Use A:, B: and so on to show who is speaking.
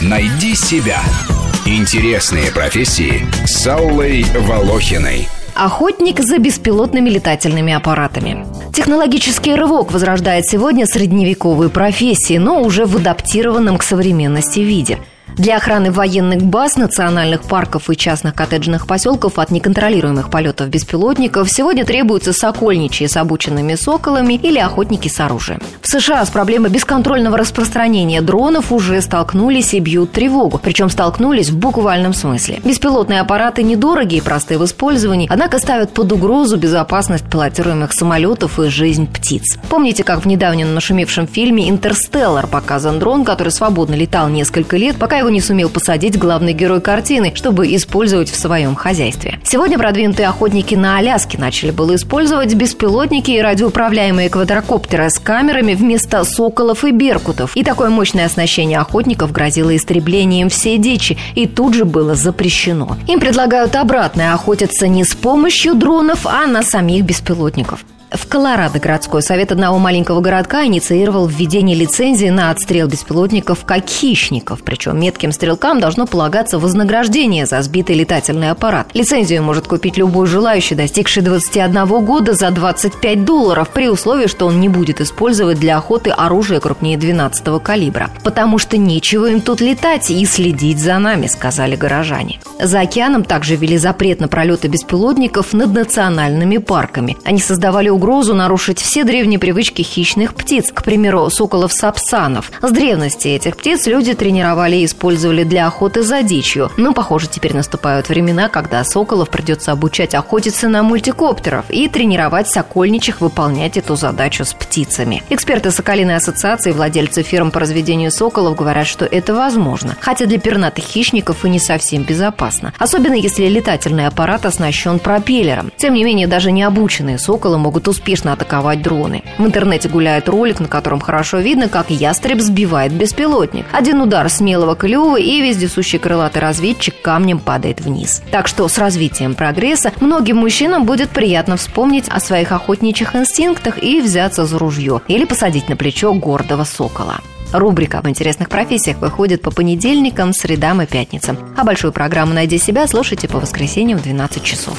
A: Найди себя. Интересные профессии с Аллой Волохиной.
B: Охотник за беспилотными летательными аппаратами. Технологический рывок возрождает сегодня средневековые профессии, но уже в адаптированном к современности виде – для охраны военных баз, национальных парков и частных коттеджных поселков от неконтролируемых полетов беспилотников сегодня требуются сокольничьи с обученными соколами или охотники с оружием. В США с проблемой бесконтрольного распространения дронов уже столкнулись и бьют тревогу. Причем столкнулись в буквальном смысле. Беспилотные аппараты недорогие и простые в использовании, однако ставят под угрозу безопасность пилотируемых самолетов и жизнь птиц. Помните, как в недавнем нашумевшем фильме «Интерстеллар» показан дрон, который свободно летал несколько лет, пока его не сумел посадить главный герой картины, чтобы использовать в своем хозяйстве. Сегодня продвинутые охотники на Аляске начали было использовать беспилотники и радиоуправляемые квадрокоптеры с камерами вместо соколов и беркутов. И такое мощное оснащение охотников грозило истреблением всей дичи, и тут же было запрещено. Им предлагают обратное охотиться не с помощью дронов, а на самих беспилотников. В Колорадо городской совет одного маленького городка инициировал введение лицензии на отстрел беспилотников как хищников. Причем метким стрелкам должно полагаться вознаграждение за сбитый летательный аппарат. Лицензию может купить любой желающий, достигший 21 года за 25 долларов, при условии, что он не будет использовать для охоты оружие крупнее 12 калибра. Потому что нечего им тут летать и следить за нами, сказали горожане. За океаном также ввели запрет на пролеты беспилотников над национальными парками. Они создавали угрозу нарушить все древние привычки хищных птиц, к примеру, соколов-сапсанов. С древности этих птиц люди тренировали и использовали для охоты за дичью. Но, похоже, теперь наступают времена, когда соколов придется обучать охотиться на мультикоптеров и тренировать сокольничих выполнять эту задачу с птицами. Эксперты Соколиной ассоциации владельцы фирм по разведению соколов говорят, что это возможно, хотя для пернатых хищников и не совсем безопасно. Особенно если летательный аппарат оснащен пропеллером. Тем не менее, даже необученные соколы могут успешно атаковать дроны. В интернете гуляет ролик, на котором хорошо видно, как ястреб сбивает беспилотник. Один удар смелого клюва и вездесущий крылатый разведчик камнем падает вниз. Так что с развитием прогресса многим мужчинам будет приятно вспомнить о своих охотничьих инстинктах и взяться за ружье или посадить на плечо гордого сокола. Рубрика об интересных профессиях выходит по понедельникам, средам и пятницам. А большую программу «Найди себя» слушайте по воскресеньям в 12 часов.